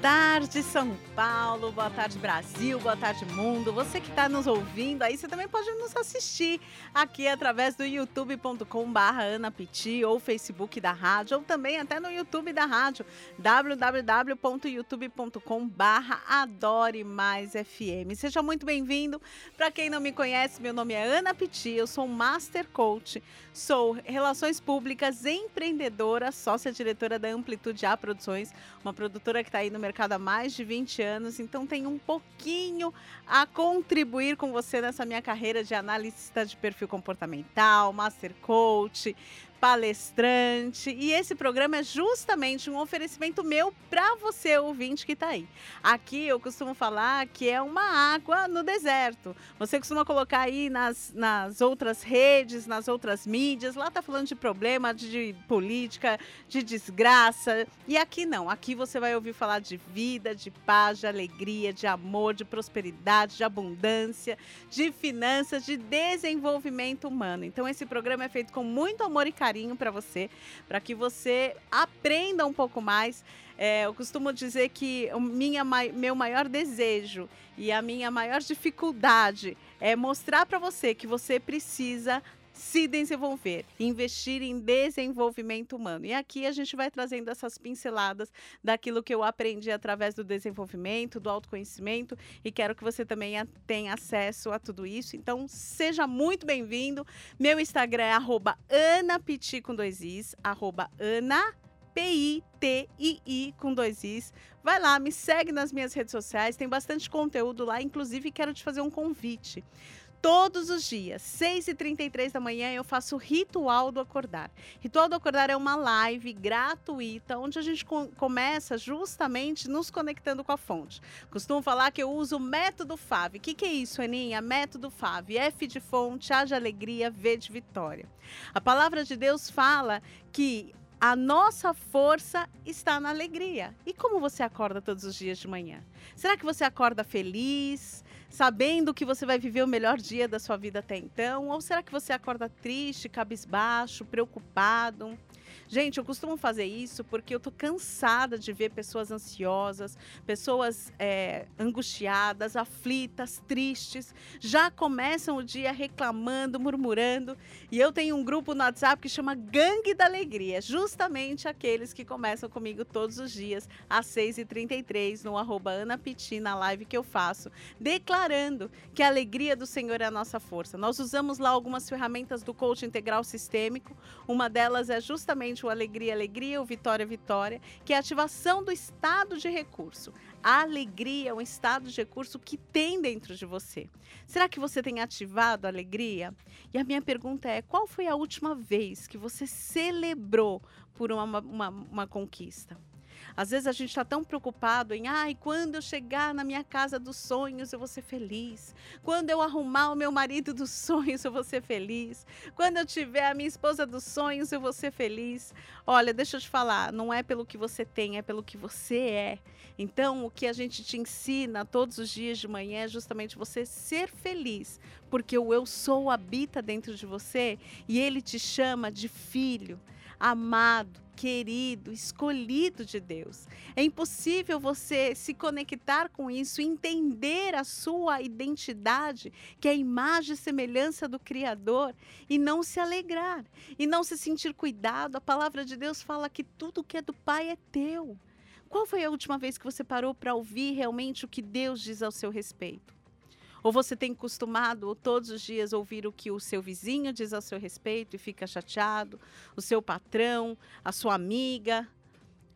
tarde, São Paulo. Boa tarde, Brasil. Boa tarde, mundo. Você que está nos ouvindo aí, você também pode nos assistir aqui através do youtube.com/barra Ana Piti ou Facebook da rádio, ou também até no YouTube da rádio, www.youtube.com/barra Adore Mais FM. Seja muito bem-vindo. Para quem não me conhece, meu nome é Ana Piti. Eu sou Master Coach, sou Relações Públicas, empreendedora, sócia diretora da Amplitude A Produções, uma produtora que está aí no mercado há mais de 20 anos, então tenho um pouquinho a contribuir com você nessa minha carreira de analista de perfil comportamental, master coach, palestrante. E esse programa é justamente um oferecimento meu para você, ouvinte que está aí. Aqui eu costumo falar que é uma água no deserto. Você costuma colocar aí nas, nas outras redes, nas outras mídias, lá tá falando de problema, de, de política, de desgraça. E aqui não. Aqui você vai ouvir falar de vida, de paz, de alegria, de amor, de prosperidade, de abundância, de finanças, de desenvolvimento humano. Então esse programa é feito com muito amor e carinho carinho para você, para que você aprenda um pouco mais. É, eu costumo dizer que o minha, meu maior desejo e a minha maior dificuldade é mostrar para você que você precisa se desenvolver, investir em desenvolvimento humano. E aqui a gente vai trazendo essas pinceladas daquilo que eu aprendi através do desenvolvimento, do autoconhecimento e quero que você também tenha acesso a tudo isso. Então, seja muito bem-vindo. Meu Instagram é anapiti com dois is, ana P-I-T-I-I com dois Is. Vai lá, me segue nas minhas redes sociais, tem bastante conteúdo lá. Inclusive, quero te fazer um convite. Todos os dias, 6h33 da manhã, eu faço o Ritual do Acordar. Ritual do Acordar é uma live gratuita, onde a gente começa justamente nos conectando com a fonte. Costumo falar que eu uso o método FAV. O que, que é isso, Aninha? Método FAV. F de fonte, A de alegria, V de vitória. A palavra de Deus fala que a nossa força está na alegria. E como você acorda todos os dias de manhã? Será que você acorda feliz? Sabendo que você vai viver o melhor dia da sua vida até então? Ou será que você acorda triste, cabisbaixo, preocupado? Gente, eu costumo fazer isso porque eu tô cansada de ver pessoas ansiosas, pessoas é, angustiadas, aflitas, tristes, já começam o dia reclamando, murmurando. E eu tenho um grupo no WhatsApp que chama Gangue da Alegria, justamente aqueles que começam comigo todos os dias às 6h33 no arroba Ana Piti, na live que eu faço, declarando que a alegria do Senhor é a nossa força. Nós usamos lá algumas ferramentas do coach integral sistêmico, uma delas é justamente o Alegria, Alegria, o Vitória, Vitória, que é a ativação do estado de recurso. A alegria é um estado de recurso que tem dentro de você. Será que você tem ativado a alegria? E a minha pergunta é: qual foi a última vez que você celebrou por uma, uma, uma conquista? Às vezes a gente está tão preocupado em, ai, quando eu chegar na minha casa dos sonhos eu vou ser feliz. Quando eu arrumar o meu marido dos sonhos eu vou ser feliz. Quando eu tiver a minha esposa dos sonhos eu vou ser feliz. Olha, deixa eu te falar, não é pelo que você tem, é pelo que você é. Então, o que a gente te ensina todos os dias de manhã é justamente você ser feliz, porque o eu sou habita dentro de você e ele te chama de filho amado, querido, escolhido de Deus. É impossível você se conectar com isso, entender a sua identidade, que é a imagem e semelhança do Criador, e não se alegrar, e não se sentir cuidado. A palavra de Deus fala que tudo que é do Pai é teu. Qual foi a última vez que você parou para ouvir realmente o que Deus diz ao seu respeito? Ou você tem costumado todos os dias ouvir o que o seu vizinho diz a seu respeito e fica chateado, o seu patrão, a sua amiga?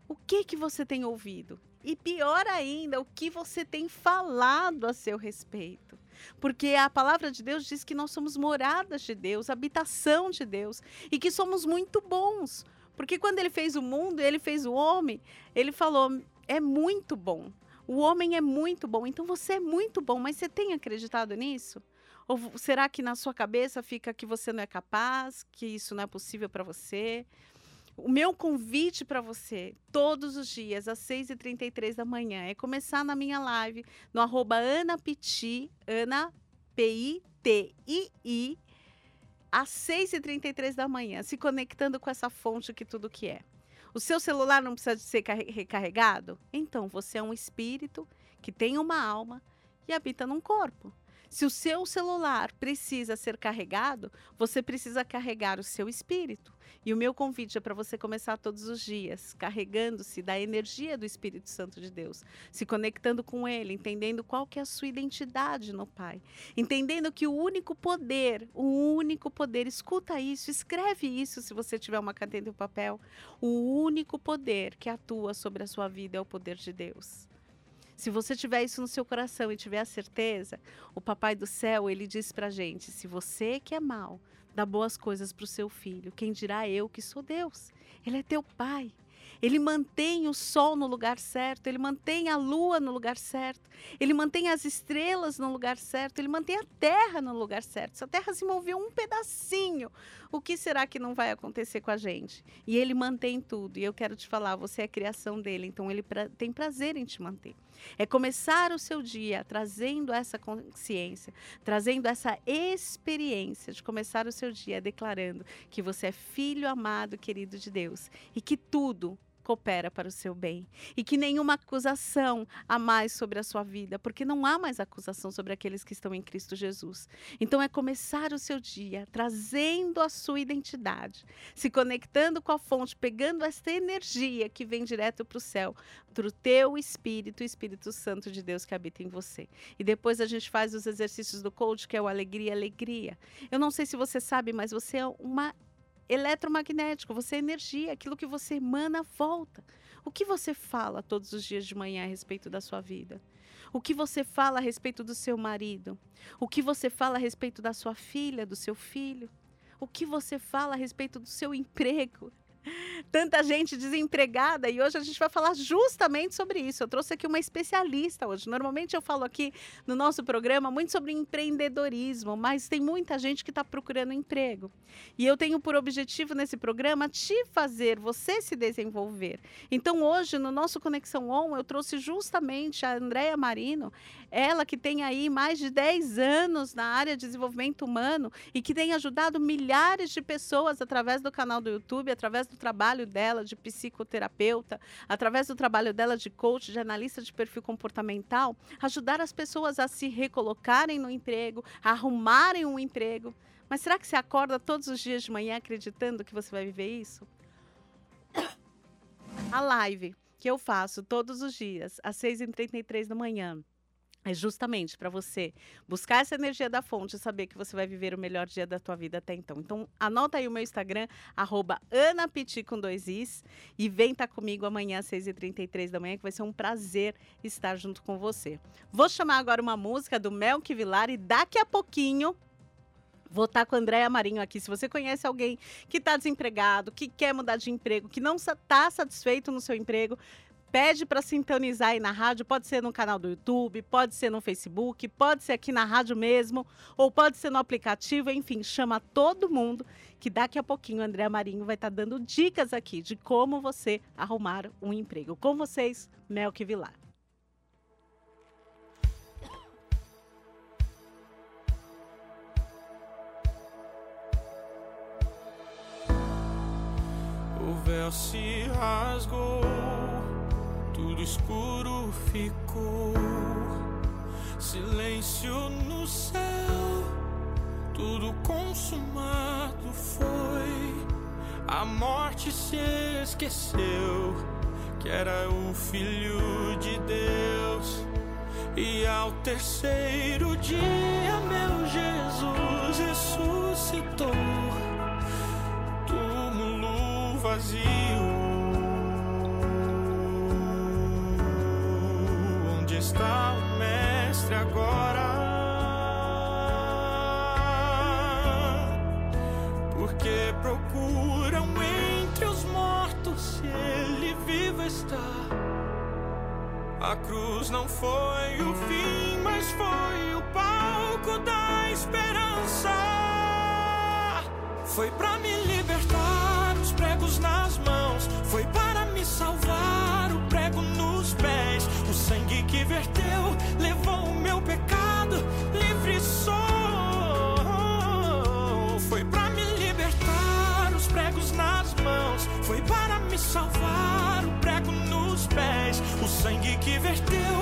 O que que você tem ouvido? E pior ainda, o que você tem falado a seu respeito? Porque a palavra de Deus diz que nós somos moradas de Deus, habitação de Deus e que somos muito bons. Porque quando ele fez o mundo, ele fez o homem, ele falou: é muito bom. O homem é muito bom, então você é muito bom, mas você tem acreditado nisso? Ou será que na sua cabeça fica que você não é capaz, que isso não é possível para você? O meu convite para você, todos os dias, às 6h33 da manhã, é começar na minha live no arroba Ana Piti, Ana P-I-T-I-I, às 6h33 da manhã, se conectando com essa fonte que tudo que é. O seu celular não precisa de ser recarregado? Então, você é um espírito que tem uma alma e habita num corpo. Se o seu celular precisa ser carregado, você precisa carregar o seu espírito. E o meu convite é para você começar todos os dias carregando-se da energia do Espírito Santo de Deus, se conectando com ele, entendendo qual que é a sua identidade no Pai, entendendo que o único poder, o único poder, escuta isso, escreve isso se você tiver uma caneta e um papel, o único poder que atua sobre a sua vida é o poder de Deus. Se você tiver isso no seu coração e tiver a certeza, o Papai do Céu, ele diz pra gente: se você que é mal, dá boas coisas para o seu filho, quem dirá eu que sou Deus? Ele é teu pai. Ele mantém o sol no lugar certo, ele mantém a lua no lugar certo, ele mantém as estrelas no lugar certo, ele mantém a terra no lugar certo. Se a terra se moveu um pedacinho, o que será que não vai acontecer com a gente? E ele mantém tudo. E eu quero te falar, você é criação dele, então ele pra, tem prazer em te manter. É começar o seu dia trazendo essa consciência, trazendo essa experiência de começar o seu dia declarando que você é filho amado, querido de Deus e que tudo coopera para o seu bem e que nenhuma acusação há mais sobre a sua vida, porque não há mais acusação sobre aqueles que estão em Cristo Jesus. Então é começar o seu dia trazendo a sua identidade, se conectando com a fonte, pegando esta energia que vem direto para o céu, para o teu espírito, o Espírito Santo de Deus que habita em você. E depois a gente faz os exercícios do coach, que é o alegria, alegria. Eu não sei se você sabe, mas você é uma eletromagnético, você é energia, aquilo que você emana volta. O que você fala todos os dias de manhã a respeito da sua vida? O que você fala a respeito do seu marido? O que você fala a respeito da sua filha, do seu filho? O que você fala a respeito do seu emprego? Tanta gente desempregada e hoje a gente vai falar justamente sobre isso. Eu trouxe aqui uma especialista hoje. Normalmente eu falo aqui no nosso programa muito sobre empreendedorismo, mas tem muita gente que está procurando emprego. E eu tenho por objetivo nesse programa te fazer você se desenvolver. Então hoje no nosso Conexão On eu trouxe justamente a Andréia Marino, ela que tem aí mais de 10 anos na área de desenvolvimento humano e que tem ajudado milhares de pessoas através do canal do YouTube, através do trabalho dela de psicoterapeuta, através do trabalho dela de coach, de analista de perfil comportamental, ajudar as pessoas a se recolocarem no emprego, a arrumarem um emprego. Mas será que você acorda todos os dias de manhã acreditando que você vai viver isso? A live que eu faço todos os dias, às 6h33 da manhã, é justamente para você buscar essa energia da fonte e saber que você vai viver o melhor dia da tua vida até então. Então, anota aí o meu Instagram, arroba com dois is, e vem estar tá comigo amanhã às 6h33 da manhã, que vai ser um prazer estar junto com você. Vou chamar agora uma música do Melk Vilar e daqui a pouquinho Vou estar tá com a Andréia Marinho aqui. Se você conhece alguém que está desempregado, que quer mudar de emprego, que não está satisfeito no seu emprego, pede para sintonizar aí na rádio, pode ser no canal do YouTube, pode ser no Facebook, pode ser aqui na rádio mesmo, ou pode ser no aplicativo, enfim, chama todo mundo, que daqui a pouquinho o André Marinho vai estar tá dando dicas aqui de como você arrumar um emprego. Com vocês, Melk Vilar. O véu se rasgou tudo escuro ficou, silêncio no céu, tudo consumado foi. A morte se esqueceu que era o Filho de Deus. E ao terceiro dia, meu Jesus ressuscitou. Túmulo vazio está o Mestre agora? Porque procuram entre os mortos se ele vivo está. A cruz não foi o fim, mas foi o palco da esperança. Foi pra me libertar, os pregos nas mãos. Foi para me salvar, que verteu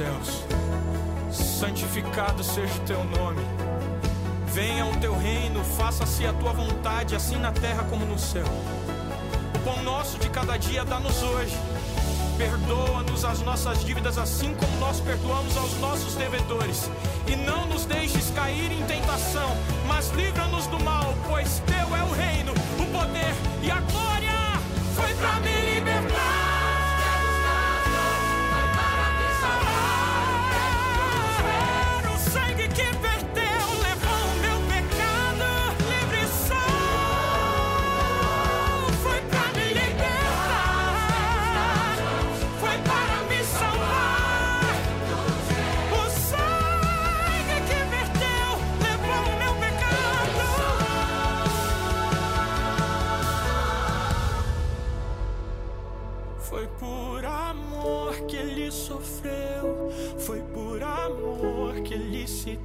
céus, santificado seja o teu nome. Venha o teu reino, faça-se a tua vontade, assim na terra como no céu. O pão nosso de cada dia dá-nos hoje. Perdoa-nos as nossas dívidas, assim como nós perdoamos aos nossos devedores. E não nos deixes cair em tentação, mas livra-nos do mal, pois teu é o reino, o poder e a glória. Foi pra me libertar.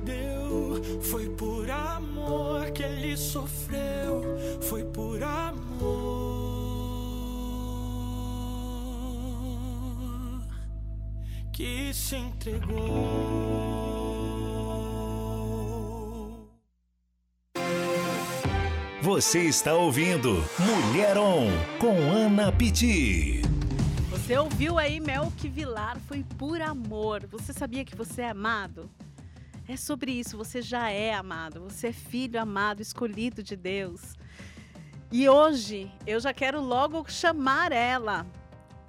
Deu, foi por amor que ele sofreu, foi por amor que se entregou. Você está ouvindo Mulher On com Ana Pitti. Você ouviu aí Melk Vilar, foi por amor. Você sabia que você é amado? É sobre isso, você já é amado, você é filho amado, escolhido de Deus. E hoje eu já quero logo chamar ela,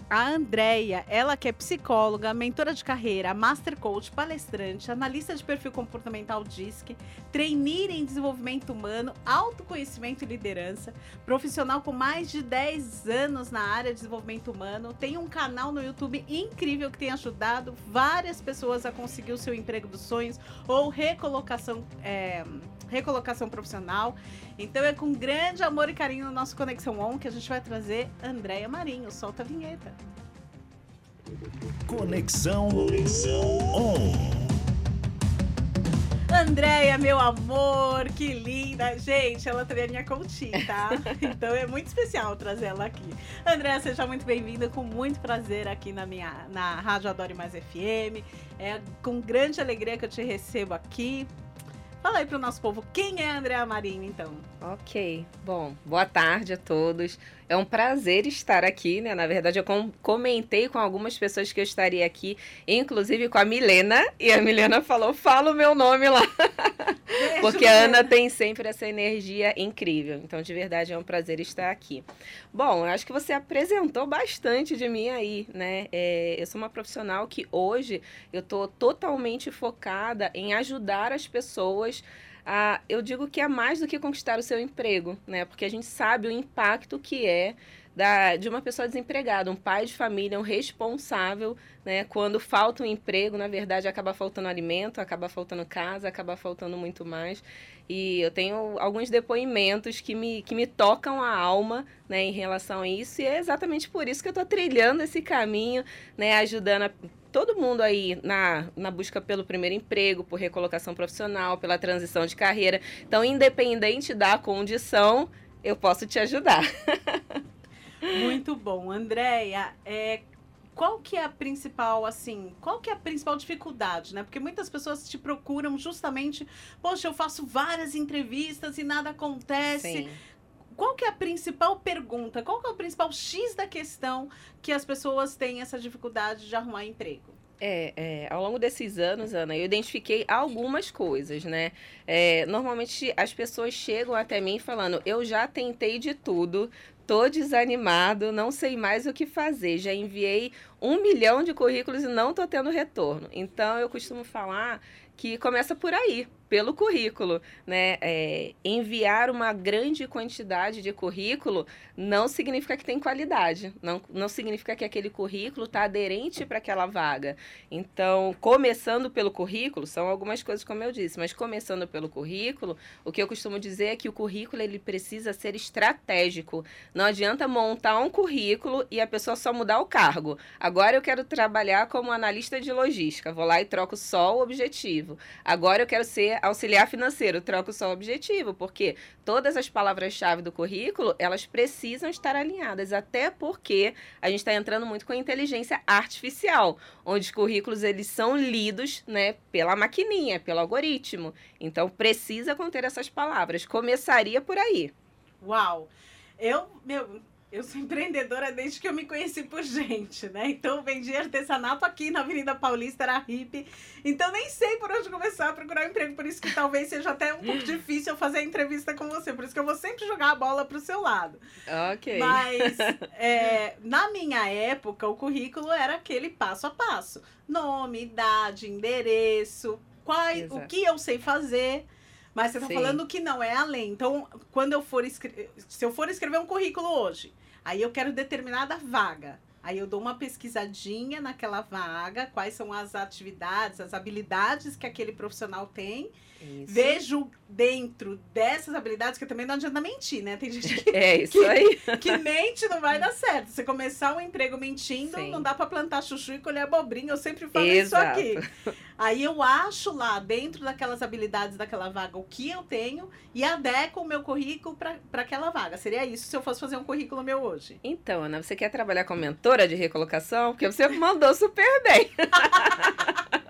a Andrea, ela que é psicóloga, mentora de carreira, master coach, palestrante, analista de perfil comportamental DISC, trainee em desenvolvimento humano, autoconhecimento e liderança, profissional com mais de 10 anos na área de desenvolvimento humano, tem um canal no YouTube incrível que tem ajudado várias pessoas a conseguir o seu emprego dos sonhos ou recolocação, é, recolocação profissional. Então é com grande amor e carinho no nosso Conexão On que a gente vai trazer Andréia Marinho. Solta a vinheta. Conexão On. Andréia, meu amor, que linda. Gente, ela também é minha coaching, tá? Então é muito especial trazer ela aqui. Andréia, seja muito bem-vinda, com muito prazer aqui na minha na Rádio Adore Mais FM. É com grande alegria que eu te recebo aqui. Fala aí pro nosso povo, quem é a Andréa Marinho, então? Ok, bom, boa tarde a todos. É um prazer estar aqui, né? Na verdade, eu com comentei com algumas pessoas que eu estaria aqui, inclusive com a Milena, e a Milena falou: fala o meu nome lá. Beijo, Porque a Ana tem sempre essa energia incrível. Então, de verdade, é um prazer estar aqui. Bom, eu acho que você apresentou bastante de mim aí, né? É, eu sou uma profissional que hoje eu estou totalmente focada em ajudar as pessoas ah, eu digo que é mais do que conquistar o seu emprego, né? Porque a gente sabe o impacto que é da, de uma pessoa desempregada, um pai de família, um responsável, né? Quando falta um emprego, na verdade, acaba faltando alimento, acaba faltando casa, acaba faltando muito mais. E eu tenho alguns depoimentos que me, que me tocam a alma né, em relação a isso, e é exatamente por isso que eu estou trilhando esse caminho, né, ajudando a todo mundo aí na, na busca pelo primeiro emprego, por recolocação profissional, pela transição de carreira. Então, independente da condição, eu posso te ajudar. Muito bom. Andréia, é, qual que é a principal, assim, qual que é a principal dificuldade, né? Porque muitas pessoas te procuram justamente, poxa, eu faço várias entrevistas e nada acontece. Sim. Qual que é a principal pergunta? Qual que é o principal X da questão que as pessoas têm essa dificuldade de arrumar emprego? É, é, ao longo desses anos, Ana, eu identifiquei algumas coisas, né? É, normalmente as pessoas chegam até mim falando: eu já tentei de tudo, tô desanimado, não sei mais o que fazer, já enviei um milhão de currículos e não tô tendo retorno. Então eu costumo falar que começa por aí, pelo currículo, né? É, enviar uma grande quantidade de currículo não significa que tem qualidade, não, não significa que aquele currículo está aderente para aquela vaga. Então, começando pelo currículo, são algumas coisas como eu disse, mas começando pelo currículo, o que eu costumo dizer é que o currículo ele precisa ser estratégico. Não adianta montar um currículo e a pessoa só mudar o cargo. Agora eu quero trabalhar como analista de logística, vou lá e troco só o objetivo. Agora eu quero ser auxiliar financeiro, troco só o objetivo, porque todas as palavras-chave do currículo, elas precisam estar alinhadas, até porque a gente está entrando muito com a inteligência artificial, onde os currículos eles são lidos, né, pela maquininha, pelo algoritmo. Então precisa conter essas palavras. Começaria por aí. Uau! Eu, meu, eu sou empreendedora desde que eu me conheci por gente, né? Então, vendi artesanato aqui na Avenida Paulista, era hippie. Então, nem sei por onde começar a procurar um emprego. Por isso que talvez seja até um pouco difícil eu fazer a entrevista com você. Por isso que eu vou sempre jogar a bola pro seu lado. Ok. Mas, é, na minha época, o currículo era aquele passo a passo. Nome, idade, endereço, qual, o que eu sei fazer mas você está falando que não é além. Então, quando eu for escrever. Se eu for escrever um currículo hoje, aí eu quero determinada vaga. Aí eu dou uma pesquisadinha naquela vaga, quais são as atividades, as habilidades que aquele profissional tem. Isso. Vejo dentro dessas habilidades, que também não adianta mentir, né? Tem gente que, é isso aí. que mente não vai dar certo. Você começar um emprego mentindo, Sim. não dá para plantar chuchu e colher abobrinha. Eu sempre falo Exato. isso aqui. Aí eu acho lá, dentro daquelas habilidades daquela vaga, o que eu tenho e adequo o meu currículo para aquela vaga. Seria isso se eu fosse fazer um currículo meu hoje. Então, Ana, você quer trabalhar como mentora de recolocação? Porque você mandou super bem.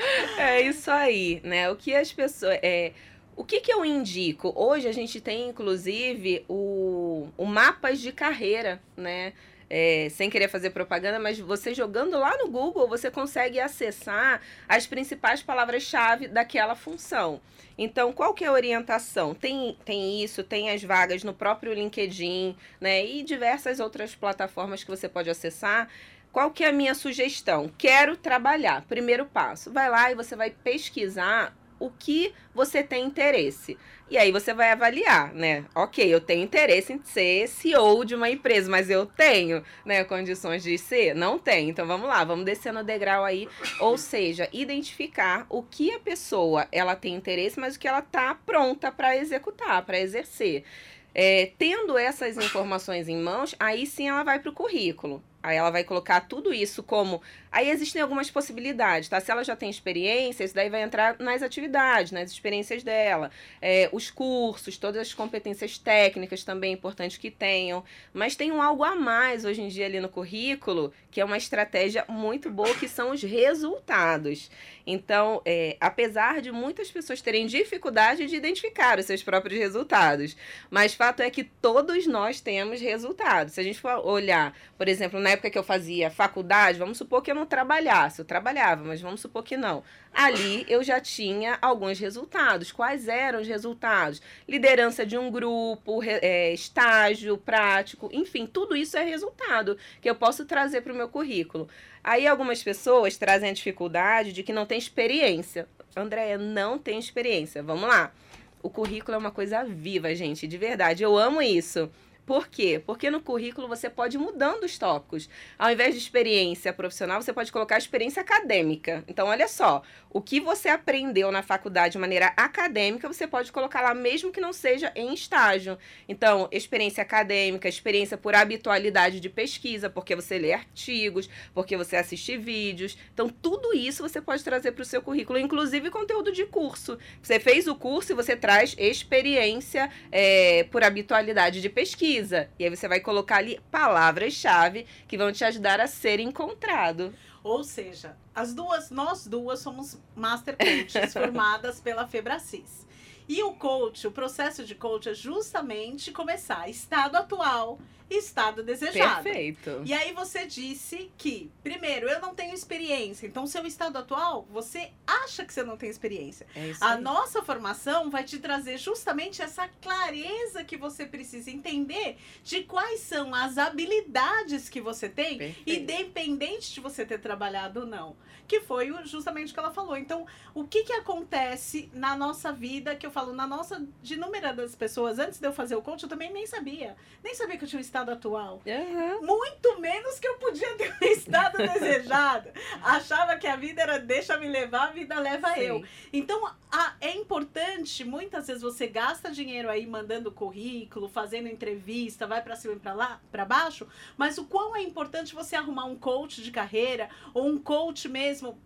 é isso aí, né? O que as pessoas. É, o que, que eu indico? Hoje a gente tem, inclusive, o, o mapas de carreira, né? É, sem querer fazer propaganda, mas você jogando lá no Google, você consegue acessar as principais palavras-chave daquela função. Então, qual que é a orientação? Tem, tem isso, tem as vagas no próprio LinkedIn, né? E diversas outras plataformas que você pode acessar qual que é a minha sugestão? Quero trabalhar. Primeiro passo, vai lá e você vai pesquisar o que você tem interesse. E aí você vai avaliar, né? Ok, eu tenho interesse em ser CEO de uma empresa, mas eu tenho, né, condições de ser? Não tenho. Então vamos lá, vamos descer no degrau aí, ou seja, identificar o que a pessoa ela tem interesse, mas o que ela tá pronta para executar, para exercer. É, tendo essas informações em mãos, aí sim ela vai para o currículo. Aí ela vai colocar tudo isso como. Aí existem algumas possibilidades, tá? Se ela já tem experiência, isso daí vai entrar nas atividades, nas experiências dela. É, os cursos, todas as competências técnicas também é importante que tenham. Mas tem um algo a mais hoje em dia ali no currículo, que é uma estratégia muito boa, que são os resultados. Então, é, apesar de muitas pessoas terem dificuldade de identificar os seus próprios resultados, mas fato é que todos nós temos resultados. Se a gente for olhar, por exemplo, na época que eu fazia faculdade, vamos supor que eu não trabalhasse, eu trabalhava, mas vamos supor que não. Ali eu já tinha alguns resultados. Quais eram os resultados? Liderança de um grupo, é, estágio prático, enfim, tudo isso é resultado que eu posso trazer para o meu currículo. Aí algumas pessoas trazem a dificuldade de que não tem experiência. Andréia, não tem experiência. Vamos lá. O currículo é uma coisa viva, gente, de verdade. Eu amo isso. Por quê? Porque no currículo você pode ir mudando os tópicos. Ao invés de experiência profissional, você pode colocar experiência acadêmica. Então, olha só, o que você aprendeu na faculdade de maneira acadêmica, você pode colocar lá mesmo que não seja em estágio. Então, experiência acadêmica, experiência por habitualidade de pesquisa, porque você lê artigos, porque você assiste vídeos. Então, tudo isso você pode trazer para o seu currículo, inclusive conteúdo de curso. Você fez o curso e você traz experiência é, por habitualidade de pesquisa pesquisa. E aí você vai colocar ali palavras-chave que vão te ajudar a ser encontrado. Ou seja, as duas, nós duas somos master coaches formadas pela Febracis. E o coach, o processo de coach é justamente começar estado atual, estado desejado. Perfeito. E aí você disse que, primeiro, eu não tenho experiência. Então, seu estado atual, você acha que você não tem experiência. É isso A aí. nossa formação vai te trazer justamente essa clareza que você precisa entender de quais são as habilidades que você tem, Perfeito. independente de você ter trabalhado ou não. Que foi justamente o que ela falou. Então, o que que acontece na nossa vida, que eu falo, na nossa, de inúmeras pessoas, antes de eu fazer o coach, eu também nem sabia. Nem sabia que eu tinha um estado atual. Aham. Muito menos que eu podia ter um estado desejado. Achava que a vida era deixa me levar, a vida leva Sim. eu. Então, a- é importante, muitas vezes você gasta dinheiro aí mandando currículo, fazendo entrevista, vai pra cima e pra lá, para baixo, mas o quão é importante você arrumar um coach de carreira ou um coach mesmo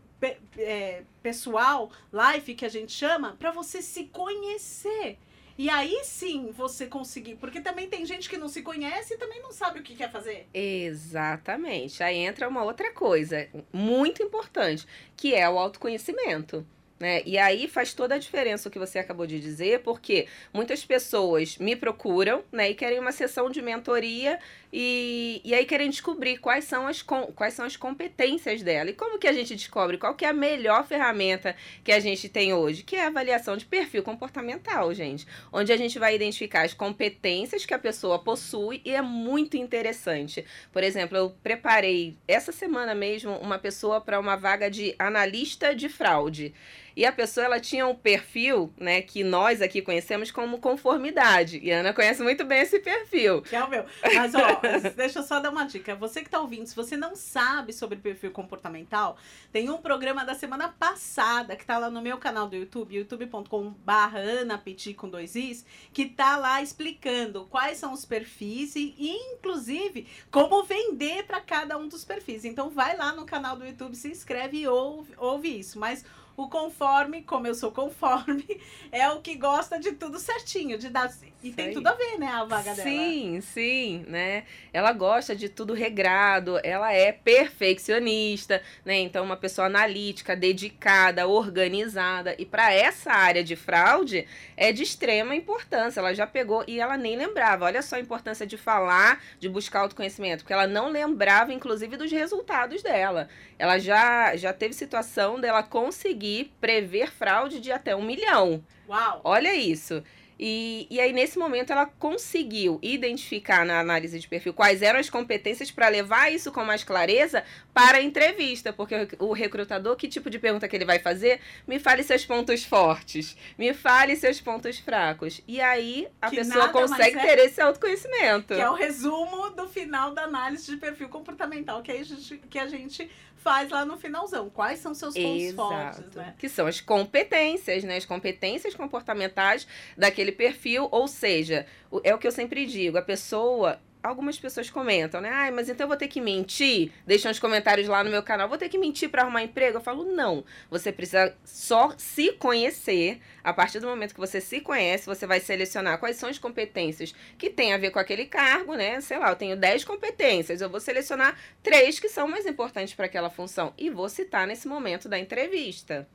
é, pessoal, life que a gente chama, pra você se conhecer. E aí sim você conseguir, porque também tem gente que não se conhece e também não sabe o que quer fazer. Exatamente. Aí entra uma outra coisa muito importante, que é o autoconhecimento. Né? E aí faz toda a diferença o que você acabou de dizer, porque muitas pessoas me procuram né, e querem uma sessão de mentoria e, e aí querem descobrir quais são, as com, quais são as competências dela. E como que a gente descobre qual que é a melhor ferramenta que a gente tem hoje? Que é a avaliação de perfil comportamental, gente. Onde a gente vai identificar as competências que a pessoa possui e é muito interessante. Por exemplo, eu preparei essa semana mesmo uma pessoa para uma vaga de analista de fraude. E a pessoa ela tinha um perfil, né, que nós aqui conhecemos como conformidade. E a Ana conhece muito bem esse perfil. Que é o meu. Mas, ó, deixa eu só dar uma dica. Você que tá ouvindo, se você não sabe sobre perfil comportamental, tem um programa da semana passada que tá lá no meu canal do YouTube, youtube.com/barra Ana Petit com dois Is, que tá lá explicando quais são os perfis e, inclusive, como vender para cada um dos perfis. Então, vai lá no canal do YouTube, se inscreve e ouve, ouve isso. Mas o conforme, como eu sou conforme, é o que gosta de tudo certinho, de dar. E Isso tem aí. tudo a ver, né, a vaga dela. Sim, sim, né? Ela gosta de tudo regrado, ela é perfeccionista, né? Então, uma pessoa analítica, dedicada, organizada. E para essa área de fraude, é de extrema importância. Ela já pegou e ela nem lembrava. Olha só a importância de falar, de buscar autoconhecimento, porque ela não lembrava, inclusive, dos resultados dela. Ela já, já teve situação dela conseguir prever fraude de até um milhão. Uau! Olha isso. E, e aí, nesse momento, ela conseguiu identificar na análise de perfil quais eram as competências para levar isso com mais clareza para a entrevista. Porque o recrutador, que tipo de pergunta que ele vai fazer? Me fale seus pontos fortes, me fale seus pontos fracos. E aí, a Que pessoa consegue é- ter esse autoconhecimento. Que é o resumo do final da análise de perfil comportamental que a gente, que a gente faz lá no finalzão. Quais são seus pontos fortes, né? Que são as competências, né? As competências comportamentais daquele perfil, ou seja, é o que eu sempre digo, a pessoa algumas pessoas comentam, né? Ai, mas então eu vou ter que mentir? Deixam os comentários lá no meu canal. Vou ter que mentir para arrumar emprego? Eu falo, não. Você precisa só se conhecer. A partir do momento que você se conhece, você vai selecionar quais são as competências que tem a ver com aquele cargo, né? Sei lá, eu tenho 10 competências. Eu vou selecionar três que são mais importantes para aquela função. E vou citar nesse momento da entrevista.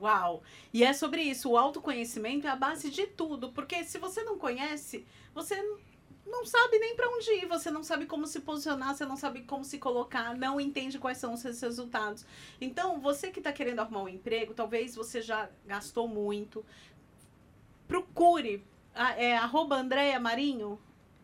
Uau! E é sobre isso, o autoconhecimento é a base de tudo, porque se você não conhece, você não sabe nem para onde ir, você não sabe como se posicionar, você não sabe como se colocar, não entende quais são os seus resultados. Então, você que está querendo arrumar um emprego, talvez você já gastou muito. Procure. É arroba Andréia Marinho?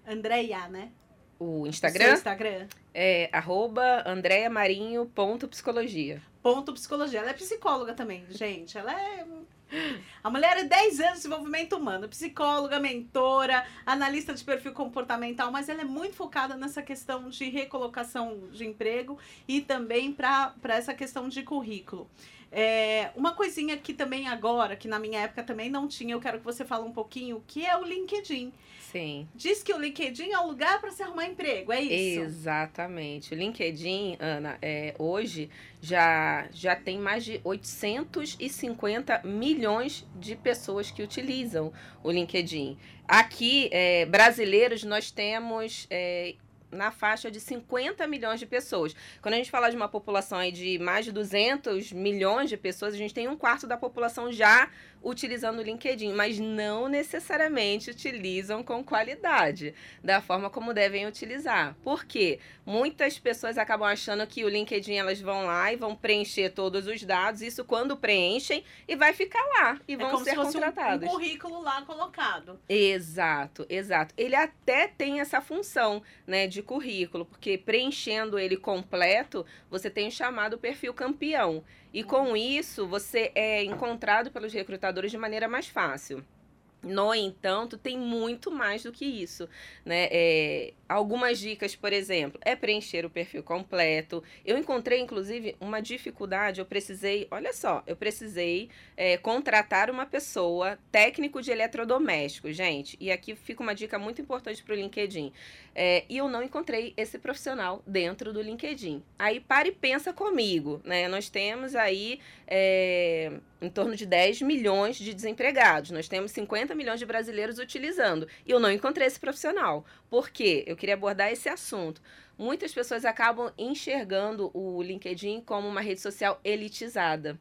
Andréia, né? O Instagram? O Instagram? É arroba andreamarinho.psicologia. Ponto psicologia. Ela é psicóloga também, gente. Ela é a mulher é 10 anos de desenvolvimento humano, psicóloga, mentora, analista de perfil comportamental, mas ela é muito focada nessa questão de recolocação de emprego e também para essa questão de currículo. É, uma coisinha que também agora, que na minha época também não tinha, eu quero que você fale um pouquinho, que é o LinkedIn. Sim. Diz que o LinkedIn é o lugar para se arrumar emprego, é isso? Exatamente. O LinkedIn, Ana, é, hoje já, já tem mais de 850 milhões de pessoas que utilizam o LinkedIn. Aqui, é, brasileiros, nós temos é, na faixa de 50 milhões de pessoas. Quando a gente fala de uma população aí de mais de 200 milhões de pessoas, a gente tem um quarto da população já utilizando o LinkedIn, mas não necessariamente utilizam com qualidade, da forma como devem utilizar. Por quê? Muitas pessoas acabam achando que o LinkedIn elas vão lá e vão preencher todos os dados, isso quando preenchem e vai ficar lá e é vão ser contratados. Um, um currículo lá colocado. Exato, exato. Ele até tem essa função, né, de currículo, porque preenchendo ele completo, você tem o chamado perfil campeão. E com isso, você é encontrado pelos recrutadores de maneira mais fácil. No entanto, tem muito mais do que isso, né? É, algumas dicas, por exemplo, é preencher o perfil completo. Eu encontrei, inclusive, uma dificuldade. Eu precisei, olha só, eu precisei é, contratar uma pessoa técnico de eletrodoméstico, gente. E aqui fica uma dica muito importante para o LinkedIn. É, e eu não encontrei esse profissional dentro do LinkedIn. Aí para e pensa comigo, né? Nós temos aí é, em torno de 10 milhões de desempregados. Nós temos 50 milhões de brasileiros utilizando. E eu não encontrei esse profissional. Por quê? Eu queria abordar esse assunto. Muitas pessoas acabam enxergando o LinkedIn como uma rede social elitizada.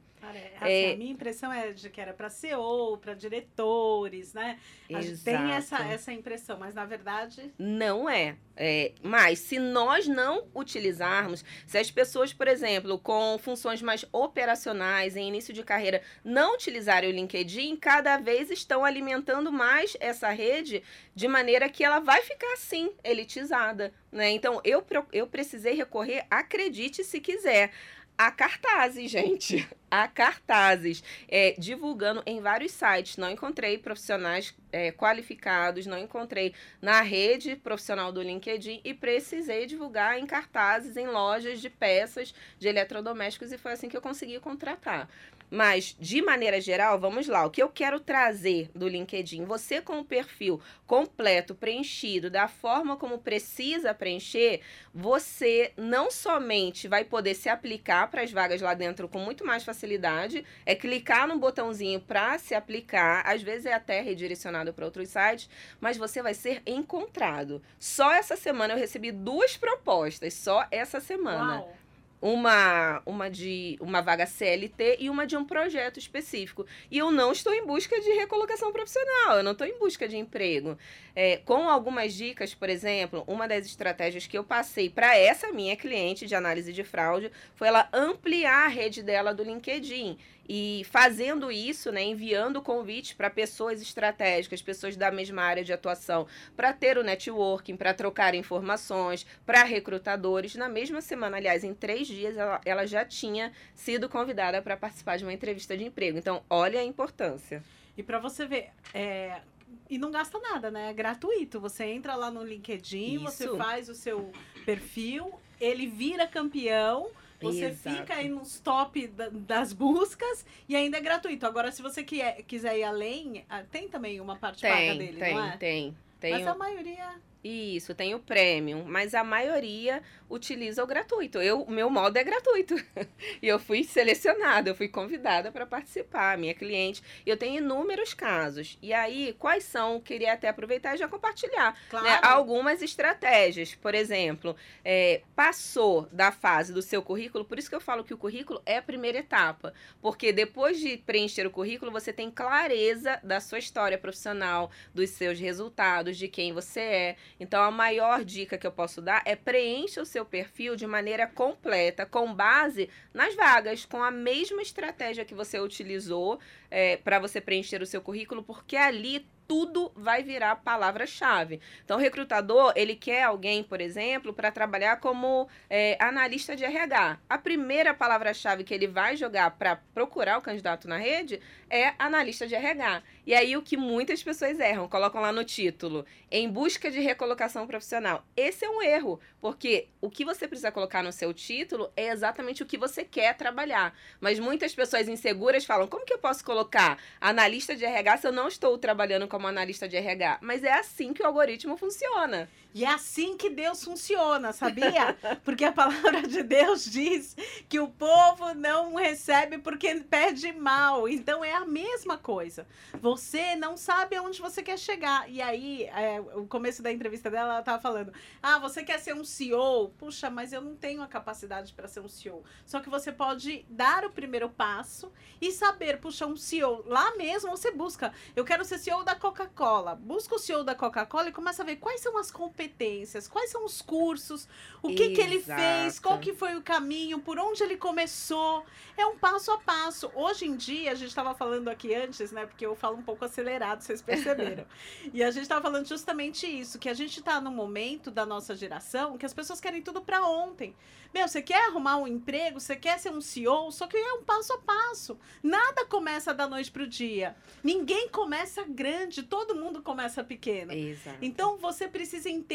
Assim, é, a minha impressão é de que era para CEO, para diretores, né? A gente tem essa, essa impressão, mas na verdade. Não é. é. Mas se nós não utilizarmos, se as pessoas, por exemplo, com funções mais operacionais em início de carreira, não utilizarem o LinkedIn, cada vez estão alimentando mais essa rede de maneira que ela vai ficar assim, elitizada. Né? Então eu, eu precisei recorrer, acredite se quiser a cartazes, gente. A cartazes. É, divulgando em vários sites. Não encontrei profissionais é, qualificados, não encontrei na rede profissional do LinkedIn e precisei divulgar em cartazes, em lojas de peças de eletrodomésticos e foi assim que eu consegui contratar. Mas, de maneira geral, vamos lá. O que eu quero trazer do LinkedIn? Você com o perfil completo, preenchido, da forma como precisa preencher, você não somente vai poder se aplicar para as vagas lá dentro com muito mais facilidade, é clicar no botãozinho para se aplicar, às vezes é até redirecionado para outros sites, mas você vai ser encontrado. Só essa semana eu recebi duas propostas, só essa semana. Uau uma, uma de uma vaga CLT e uma de um projeto específico. E eu não estou em busca de recolocação profissional, eu não estou em busca de emprego. É, com algumas dicas, por exemplo, uma das estratégias que eu passei para essa minha cliente de análise de fraude foi ela ampliar a rede dela do LinkedIn. E fazendo isso, né, enviando convites para pessoas estratégicas, pessoas da mesma área de atuação, para ter o networking, para trocar informações, para recrutadores. Na mesma semana, aliás, em três dias, ela, ela já tinha sido convidada para participar de uma entrevista de emprego. Então, olha a importância. E para você ver, é, e não gasta nada, né? É gratuito. Você entra lá no LinkedIn, Isso. você faz o seu perfil, ele vira campeão você Exato. fica aí nos top da, das buscas e ainda é gratuito. Agora, se você quer, quiser ir além, ah, tem também uma parte tem, paga dele, tem, não é? Tem, tem. Mas a maioria Isso, tem o premium, mas a maioria utiliza o gratuito. Eu, o meu modo é gratuito. e eu fui selecionada, eu fui convidada para participar, minha cliente. Eu tenho inúmeros casos. E aí, quais são? Queria até aproveitar e já compartilhar. Né, claro. Né? Algumas estratégias. Por exemplo, é, passou da fase do seu currículo, por isso que eu falo que o currículo é a primeira etapa. Porque depois de preencher o currículo, você tem clareza da sua história profissional, dos seus resultados, de quem você é. Então, a maior dica que eu posso dar é preencha o seu perfil de maneira completa, com base nas vagas, com a mesma estratégia que você utilizou é, para você preencher o seu currículo, porque ali tudo vai virar palavra-chave. Então, o recrutador, ele quer alguém, por exemplo, para trabalhar como é, analista de RH. A primeira palavra-chave que ele vai jogar para procurar o candidato na rede é analista de RH. E aí, o que muitas pessoas erram, colocam lá no título, em busca de recolocação profissional. Esse é um erro, porque o que você precisa colocar no seu título é exatamente o que você quer trabalhar. Mas muitas pessoas inseguras falam, como que eu posso colocar analista de RH se eu não estou trabalhando como analista de RH, mas é assim que o algoritmo funciona. E é assim que Deus funciona, sabia? Porque a palavra de Deus diz que o povo não recebe porque pede mal. Então é a mesma coisa. Você não sabe aonde você quer chegar. E aí, é, o começo da entrevista dela, ela estava falando: Ah, você quer ser um CEO? Puxa, mas eu não tenho a capacidade para ser um CEO. Só que você pode dar o primeiro passo e saber, puxa, um CEO. Lá mesmo você busca. Eu quero ser CEO da Coca-Cola. Busca o CEO da Coca-Cola e começa a ver quais são as competências competências, quais são os cursos, o que, que ele fez, qual que foi o caminho, por onde ele começou. É um passo a passo. Hoje em dia, a gente estava falando aqui antes, né? Porque eu falo um pouco acelerado, vocês perceberam. e a gente estava falando justamente isso, que a gente está num momento da nossa geração que as pessoas querem tudo para ontem. Meu, você quer arrumar um emprego, você quer ser um CEO, só que é um passo a passo. Nada começa da noite para o dia. Ninguém começa grande, todo mundo começa pequeno. Exato. Então você precisa entender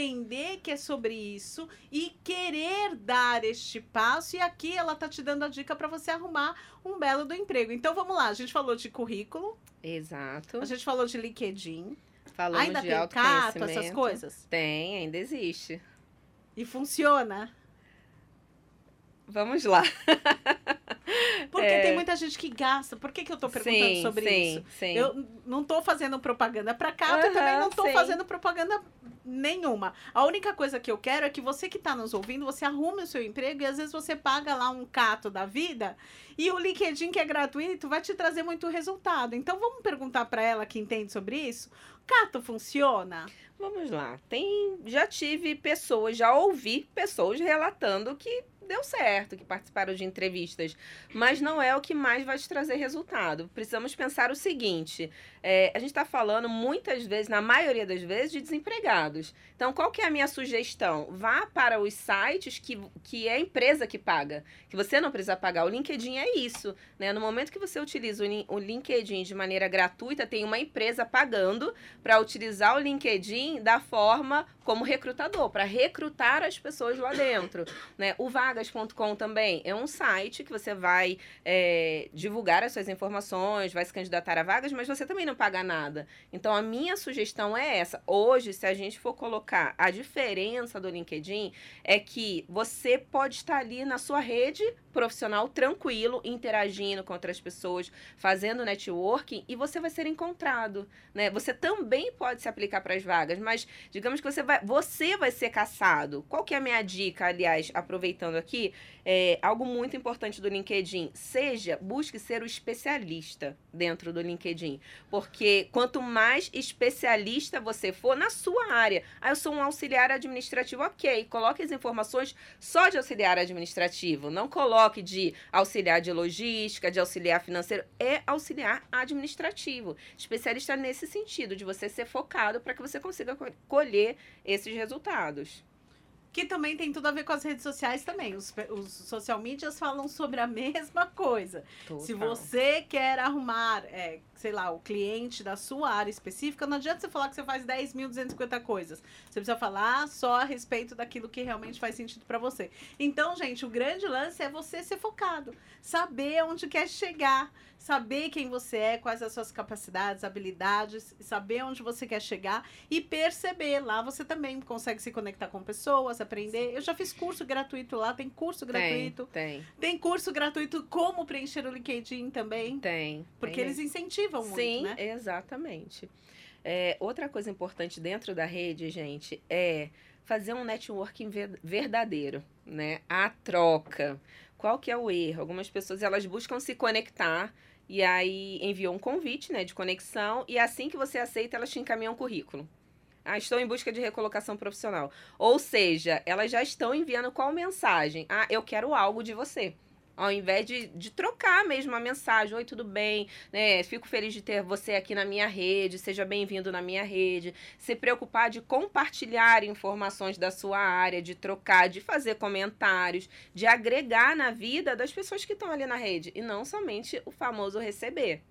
que é sobre isso e querer dar este passo. E aqui ela tá te dando a dica para você arrumar um belo do emprego. Então vamos lá, a gente falou de currículo. Exato. A gente falou de LinkedIn. Falamos ainda de tem cato, essas coisas? Tem, ainda existe. E funciona? Vamos lá. Porque é... tem muita gente que gasta. Por que, que eu estou perguntando sim, sobre sim, isso? Sim. Eu não estou fazendo propaganda para cá, uhum, eu também não estou fazendo propaganda nenhuma. A única coisa que eu quero é que você que está nos ouvindo, você arrume o seu emprego e às vezes você paga lá um cato da vida e o LinkedIn que é gratuito vai te trazer muito resultado. Então vamos perguntar para ela que entende sobre isso. Cato funciona? Vamos lá. Tem, já tive pessoas, já ouvi pessoas relatando que deu certo, que participaram de entrevistas, mas não é o que mais vai te trazer resultado. Precisamos pensar o seguinte: é, a gente está falando muitas vezes, na maioria das vezes, de desempregados. Então, qual que é a minha sugestão? Vá para os sites que, que é a empresa que paga, que você não precisa pagar. O LinkedIn é isso, né? No momento que você utiliza o, o LinkedIn de maneira gratuita, tem uma empresa pagando para utilizar o LinkedIn da forma como recrutador, para recrutar as pessoas lá dentro, né? O vagas.com também é um site que você vai é, divulgar as suas informações, vai se candidatar a vagas, mas você também não paga nada. Então, a minha sugestão é essa. Hoje, se a gente for colocar a diferença do LinkedIn, é que você pode estar ali na sua rede profissional tranquilo, interagindo com outras pessoas, fazendo networking e você vai ser encontrado, né? Você também pode se aplicar para as vagas, mas digamos que você vai, você vai ser caçado. Qual que é a minha dica, aliás, aproveitando aqui, é, algo muito importante do LinkedIn, seja, busque ser o especialista dentro do LinkedIn, porque quanto mais especialista você for na sua área, ah, eu sou um auxiliar administrativo, ok, coloque as informações só de auxiliar administrativo, não coloque de auxiliar de logística, de auxiliar financeiro, é auxiliar administrativo, especialista nesse sentido, de você ser focado para que você consiga colher esses resultados. Que também tem tudo a ver com as redes sociais também. Os, os social medias falam sobre a mesma coisa. Total. Se você quer arrumar, é, sei lá, o cliente da sua área específica, não adianta você falar que você faz 10.250 coisas. Você precisa falar só a respeito daquilo que realmente faz sentido para você. Então, gente, o grande lance é você ser focado, saber onde quer chegar, saber quem você é, quais as suas capacidades, habilidades, saber onde você quer chegar e perceber. Lá você também consegue se conectar com pessoas, aprender. Eu já fiz curso gratuito lá, tem curso gratuito. Tem, tem. Tem curso gratuito como preencher o LinkedIn também. Tem. Porque tem eles incentivam Sim, muito, Sim, né? exatamente. É, outra coisa importante dentro da rede, gente, é fazer um networking ver- verdadeiro, né? A troca. Qual que é o erro? Algumas pessoas elas buscam se conectar e aí enviam um convite, né, de conexão e assim que você aceita, elas te encaminham um currículo. Ah, estou em busca de recolocação profissional. Ou seja, elas já estão enviando qual mensagem? Ah, eu quero algo de você. Ao invés de, de trocar mesmo a mensagem, oi, tudo bem, né? Fico feliz de ter você aqui na minha rede, seja bem-vindo na minha rede. Se preocupar de compartilhar informações da sua área, de trocar, de fazer comentários, de agregar na vida das pessoas que estão ali na rede. E não somente o famoso receber.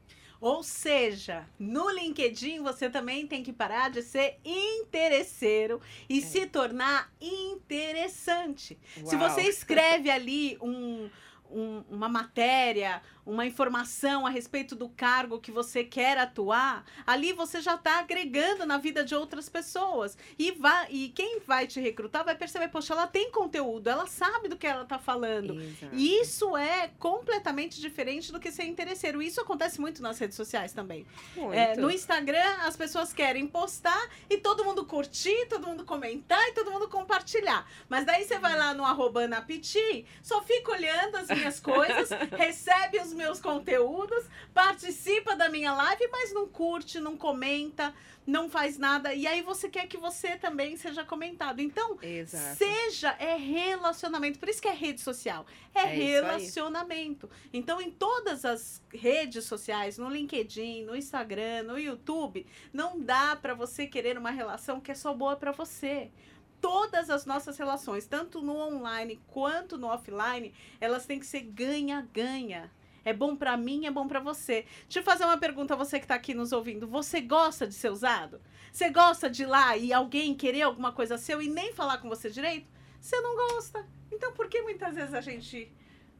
Ou seja, no LinkedIn você também tem que parar de ser interesseiro e se tornar interessante. Se Uau. você escreve ali um, um- uma matéria, uma informação a respeito do cargo que você quer atuar, ali você já está agregando na vida de outras pessoas. E, vai, e quem vai te recrutar vai perceber, poxa, ela tem conteúdo, ela sabe do que ela está falando. Exato. E isso é completamente diferente do que ser interesseiro. Isso acontece muito nas redes sociais também. É, no Instagram, as pessoas querem postar e todo mundo curtir, todo mundo comentar e todo mundo compartilhar. Mas daí você vai lá no arroba Ana Piti, só fica olhando as minhas coisas, recebe os meus conteúdos, participa da minha live, mas não curte, não comenta, não faz nada. E aí você quer que você também seja comentado. Então, Exato. Seja é relacionamento, por isso que é rede social. É, É relacionamento. Então, em todas as redes sociais, no LinkedIn, no Instagram, no YouTube, não dá para você querer uma relação que é só boa para você. Todas as nossas relações, tanto no online quanto no offline, elas têm que ser ganha-ganha. É bom para mim, é bom para você. Deixa eu fazer uma pergunta a você que está aqui nos ouvindo. Você gosta de ser usado? Você gosta de ir lá e alguém querer alguma coisa seu e nem falar com você direito? Você não gosta. Então, por que muitas vezes a gente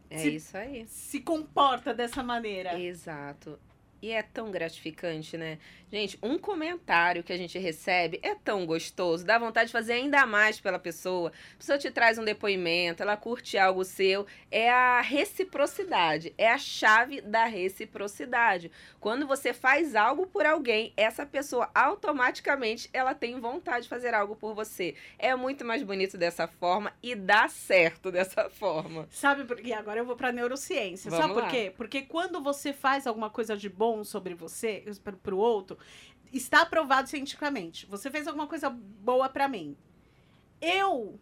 É se- isso aí. se comporta dessa maneira? Exato. E é tão gratificante, né? Gente, um comentário que a gente recebe é tão gostoso, dá vontade de fazer ainda mais pela pessoa. A pessoa te traz um depoimento, ela curte algo seu. É a reciprocidade, é a chave da reciprocidade. Quando você faz algo por alguém, essa pessoa automaticamente ela tem vontade de fazer algo por você. É muito mais bonito dessa forma e dá certo dessa forma. Sabe por quê? Agora eu vou pra neurociência. Vamos Sabe por lá. quê? Porque quando você faz alguma coisa de bom sobre você, pro outro, está provado cientificamente. Você fez alguma coisa boa pra mim. Eu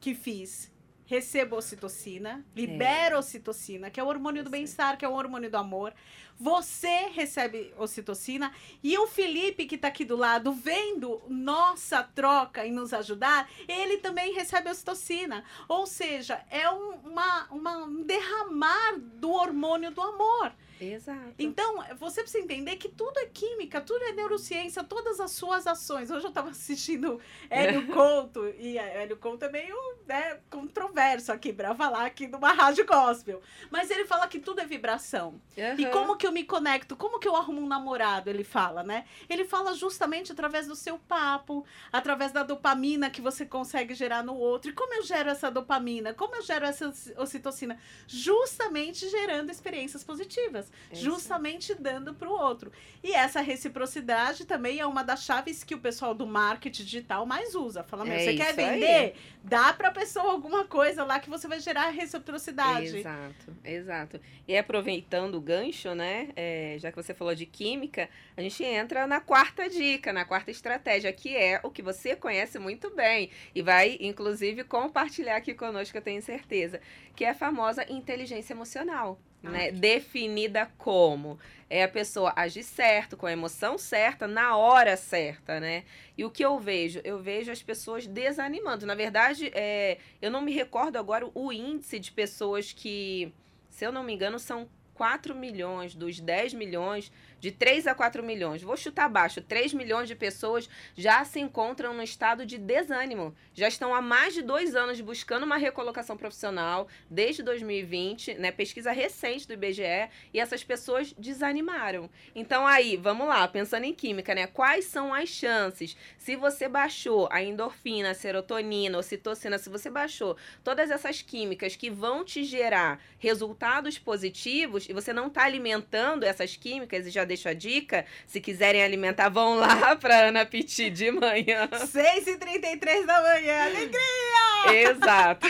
que fiz recebo ocitocina, libero ocitocina, que é o hormônio do bem-estar, que é o hormônio do amor. Você recebe ocitocina e o Felipe que tá aqui do lado, vendo nossa troca em nos ajudar, ele também recebe ocitocina. Ou seja, é um, uma, uma- um derramar do hormônio do amor. Exato. Então, você precisa entender que tudo é química, tudo é neurociência, todas as suas ações. Hoje eu estava assistindo Hélio Couto, e Hélio Couto é meio né, controverso aqui para falar aqui numa rádio gospel. Mas ele fala que tudo é vibração. E Aham. como que eu me conecto? Como que eu arrumo um namorado? Ele fala, né? Ele fala justamente através do seu papo, através da dopamina que você consegue gerar no outro. E como eu gero essa dopamina? Como eu gero essa ocitocina? Justamente gerando experiências positivas, É justamente dando para o outro. E essa reciprocidade também é uma das chaves que o pessoal do marketing digital mais usa. Fala, meu, É você quer isso aí. vender? Dá para a pessoa alguma coisa lá que você vai gerar reciprocidade. Exato, exato. E aproveitando o gancho, né? é, já que você falou de química, a gente entra na quarta dica, na quarta estratégia, que é o que você conhece muito bem e vai, inclusive, compartilhar aqui conosco, eu tenho certeza, que é a famosa inteligência emocional. Né? Definida como é a pessoa agir certo, com a emoção certa, na hora certa, né? E o que eu vejo? Eu vejo as pessoas desanimando. Na verdade, é, eu não me recordo agora o índice de pessoas que, se eu não me engano, são 4 milhões dos 10 milhões de 3 a 4 milhões, vou chutar baixo, 3 milhões de pessoas já se encontram no estado de desânimo. Já estão há mais de dois anos buscando uma recolocação profissional, desde 2020, né? Pesquisa recente do IBGE, e essas pessoas desanimaram. Então, aí, vamos lá, pensando em química, né? Quais são as chances? Se você baixou a endorfina, a serotonina, ocitocina, se você baixou todas essas químicas que vão te gerar resultados positivos e você não está alimentando essas químicas e já deixo a dica. Se quiserem alimentar, vão lá para Ana Piti de manhã. 6h33 da manhã, alegria! Exato.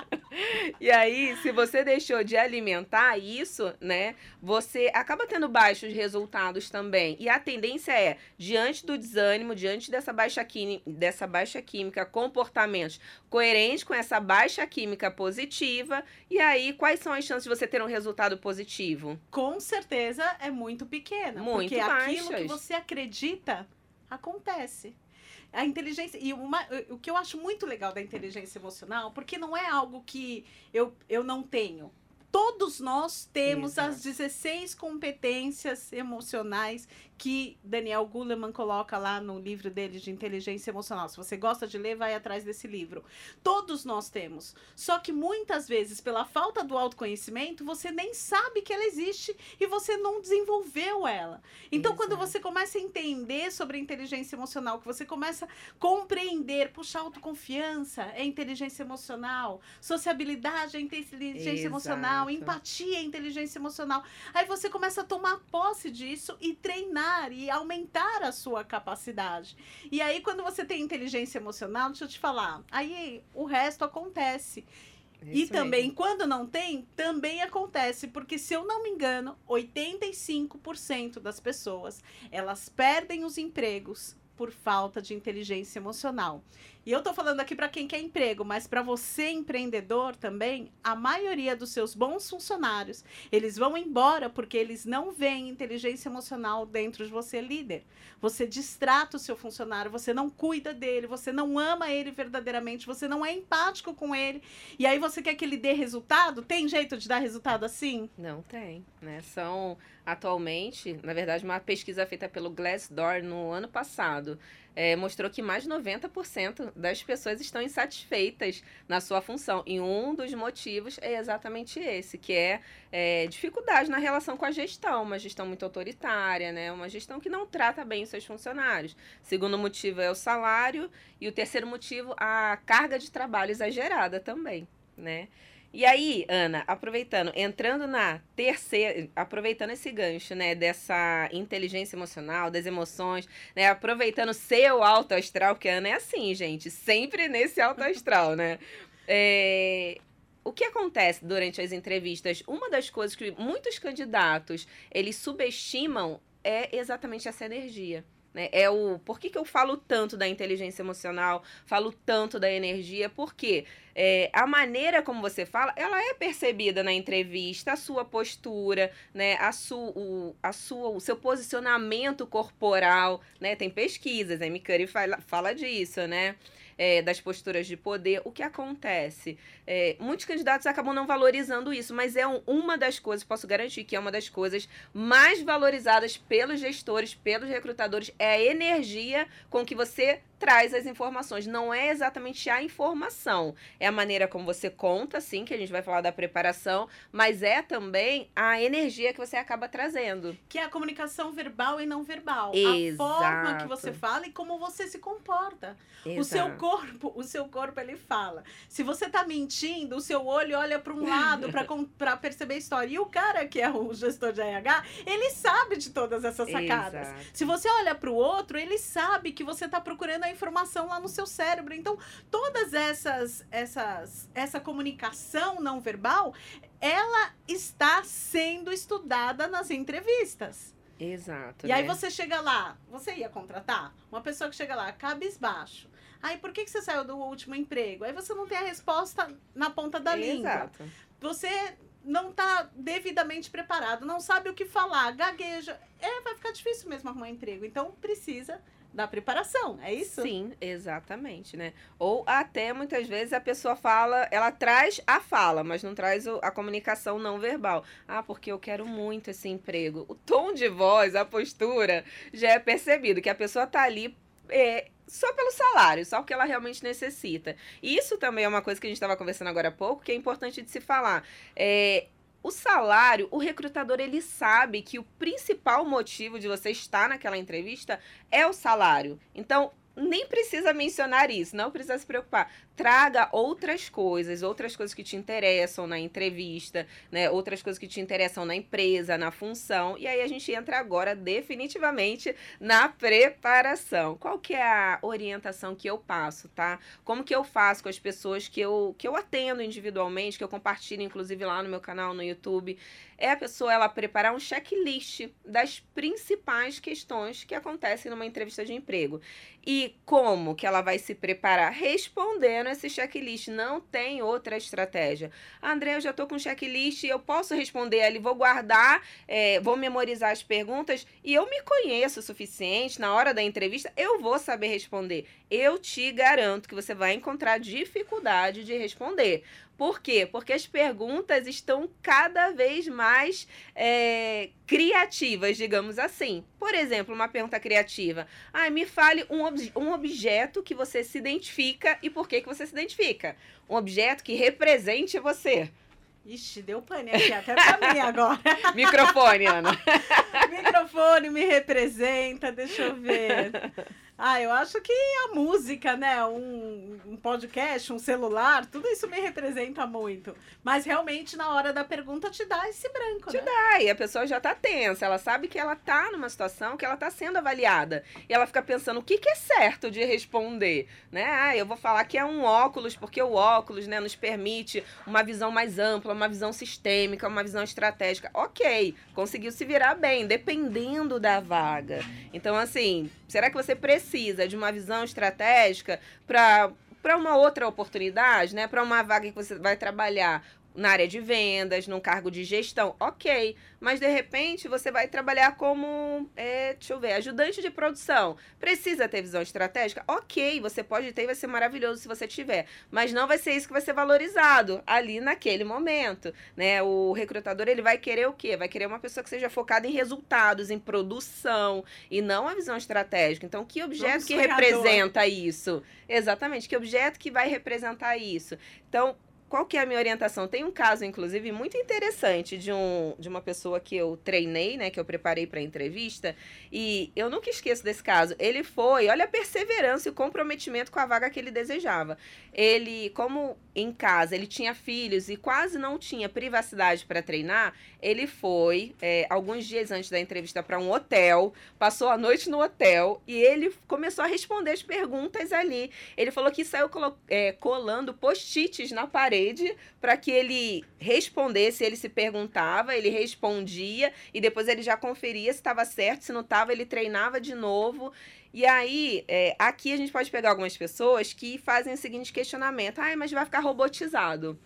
e aí, se você deixou de alimentar isso, né, você acaba tendo baixos resultados também. E a tendência é, diante do desânimo, diante dessa baixa, dessa baixa química, comportamentos coerentes com essa baixa química positiva. E aí, quais são as chances de você ter um resultado positivo? Com certeza é muito pequena. Muito porque baixas. aquilo que você acredita acontece. A inteligência. E uma, o que eu acho muito legal da inteligência emocional, porque não é algo que eu, eu não tenho. Todos nós temos Exato. as 16 competências emocionais que Daniel Goleman coloca lá no livro dele de inteligência emocional. Se você gosta de ler, vai atrás desse livro. Todos nós temos. Só que muitas vezes, pela falta do autoconhecimento, você nem sabe que ela existe e você não desenvolveu ela. Então, quando você começa a entender sobre a inteligência emocional, que você começa a compreender, puxa, autoconfiança é inteligência emocional, sociabilidade é inteligência Exato. emocional, empatia é inteligência emocional. Aí você começa a tomar posse disso e treinar e aumentar a sua capacidade. E aí, quando você tem inteligência emocional, deixa eu te falar, aí o resto acontece. e Isso também, mesmo. quando não tem, também acontece, porque se eu não me engano, 85% das pessoas, elas perdem os empregos por falta de inteligência emocional. E eu tô falando aqui para quem quer emprego, mas para você empreendedor também, a maioria dos seus bons funcionários, eles vão embora porque eles não veem inteligência emocional dentro de você, líder. Você distrata o seu funcionário, você não cuida dele, você não ama ele verdadeiramente, você não é empático com ele. E aí você quer que ele dê resultado? Tem jeito de dar resultado assim? Não tem, né? São atualmente, na verdade, uma pesquisa feita pelo Glassdoor no ano passado eh, mostrou que mais de 90% das pessoas estão insatisfeitas na sua função. E um dos motivos é exatamente esse, que é, eh, dificuldade na relação com a gestão, uma gestão muito autoritária, né? Uma gestão que não trata bem os seus funcionários. Segundo motivo é o salário e o terceiro motivo a carga de trabalho exagerada também, né? E aí, Ana, aproveitando, entrando na terceira, aproveitando esse gancho, né, dessa inteligência emocional, das emoções, né, aproveitando seu alto astral, porque a Ana é assim, gente, sempre nesse alto astral, né? É, o que acontece durante as entrevistas? Uma das coisas que muitos candidatos, eles subestimam é exatamente essa energia. Né? É o por que, que eu falo tanto da inteligência emocional, falo tanto da energia, porque é, a maneira como você fala, ela é percebida na entrevista, a sua postura, né, a, su, o, a sua, o seu posicionamento corporal, né, tem pesquisas, a Curry fala, fala disso, né, é, das posturas de poder, o que acontece? É, muitos candidatos acabam não valorizando isso, mas é um- uma das coisas, posso garantir que é uma das coisas mais valorizadas pelos gestores, pelos recrutadores, é a energia com que você traz as informações. Não é exatamente a informação, é a maneira como você conta, sim, que a gente vai falar da preparação, mas é também a energia que você acaba trazendo. Que é a comunicação verbal e não verbal. A Exato. forma que você fala e como você se comporta. O seu Exato. corpo, o seu corpo ele fala. Se você tá mentindo, o seu olho olha para um lado para perceber a história. E o cara que é o gestor de RH, ele sabe de todas essas sacadas. Exato. Se você olha para o outro, ele sabe que você está procurando a informação lá no seu cérebro. Então, todas essas, essas, essa comunicação não verbal, ela está sendo estudada nas entrevistas. Exato. E aí né? você chega lá, você ia contratar uma pessoa que chega lá, cabisbaixo. Aí, por que, que você saiu do último emprego? Aí você não tem a resposta na ponta da língua. Exato. Você não está devidamente preparado, não sabe o que falar, gagueja, é, vai ficar difícil mesmo arrumar emprego. Então precisa da preparação, é isso? Sim, exatamente, né? Ou até muitas vezes a pessoa fala, ela traz a fala, mas não traz a comunicação não verbal. Ah, porque eu quero muito esse emprego. O tom de voz, a postura, já é percebido que a pessoa tá ali é, só pelo salário, só o que ela realmente necessita. Isso também é uma coisa que a gente estava conversando agora há pouco, que é importante de se falar. É, o salário, o recrutador ele sabe que o principal motivo de você estar naquela entrevista é o salário. Então, nem precisa mencionar isso, não precisa se preocupar. Traga outras coisas, outras coisas que te interessam na entrevista, né? Outras coisas que te interessam na empresa, na função. E aí a gente entra agora definitivamente na preparação. Qual que é a orientação que eu passo, tá? Como que eu faço com as pessoas que eu, que eu atendo individualmente, que eu compartilho inclusive lá no meu canal no YouTube? é a pessoa ela preparar um checklist das principais questões que acontecem numa entrevista de emprego. E como que ela vai se preparar? Respondendo esse checklist. Não tem outra estratégia. André, eu já estou com checklist, eu posso responder ali, vou guardar, é, vou memorizar as perguntas e eu me conheço o suficiente, na hora da entrevista, eu vou saber responder. Eu te garanto que você vai encontrar dificuldade de responder. Por quê? Porque as perguntas estão cada vez mais é, criativas, digamos assim. Por exemplo, uma pergunta criativa. Ah, me fale um, ob um objeto que você se identifica e por que, que você se identifica. Um objeto que represente você. Ixi, deu pane aqui, até pra mim agora. Microfone, Ana. Microfone me representa, deixa eu ver. Ah, eu acho que a música, né? Um, um, podcast, um celular, tudo isso me representa muito. Mas realmente, na hora da pergunta, te dá esse branco. Te né? dá, e a pessoa já tá tensa. Ela sabe que ela tá numa situação que ela tá sendo avaliada. E ela fica pensando o que, que é certo de responder. Né? Ah, eu vou falar que é um óculos, porque o óculos né, nos permite uma visão mais ampla, uma visão sistêmica, uma visão estratégica. Ok, conseguiu se virar bem, dependendo da vaga. Então, assim, será que você precisa precisa de uma visão estratégica para para uma outra oportunidade, né? Para uma vaga que você vai trabalhar na área de vendas, num cargo de gestão, ok. Mas de repente você vai trabalhar como, é, deixa eu ver, ajudante de produção. Precisa ter visão estratégica? Ok, você pode ter e vai ser maravilhoso se você tiver. Mas não vai ser isso que vai ser valorizado ali naquele momento. Né? O recrutador ele vai querer o quê? Vai querer uma pessoa que seja focada em resultados, em produção, e não a visão estratégica. Então, que objeto que representa isso? Exatamente, que objeto que vai representar isso? Então, qual que é a minha orientação? Tem um caso, inclusive, muito interessante de, um, de uma pessoa que eu treinei, né? Que eu preparei para a entrevista. E eu nunca esqueço desse caso. Ele foi, olha a perseverança e o comprometimento com a vaga que ele desejava. Ele, como em casa, ele tinha filhos e quase não tinha privacidade para treinar, ele foi, é, alguns dias antes da entrevista, para um hotel, passou a noite no hotel e ele começou a responder as perguntas ali. Ele falou que saiu é, colando post-its na parede parede para que ele respondesse, ele se perguntava, ele respondia e depois ele já conferia se estava certo, se não estava, ele treinava de novo. E aí, é, aqui a gente pode pegar algumas pessoas que fazem o seguinte questionamento: ai, mas vai ficar robotizado.